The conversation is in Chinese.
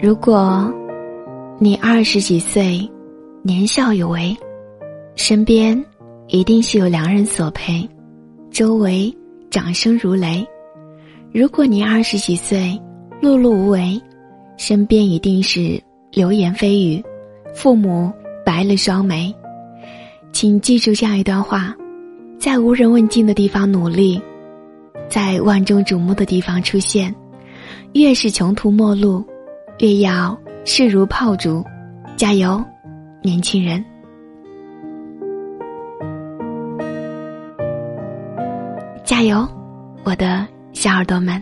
如果你二十几岁，年少有为，身边一定是有良人所陪，周围掌声如雷；如果你二十几岁，碌碌无为，身边一定是流言蜚语，父母白了双眉。请记住这样一段话：在无人问津的地方努力，在万众瞩目的地方出现，越是穷途末路。越要势如炮竹，加油，年轻人！加油，我的小耳朵们！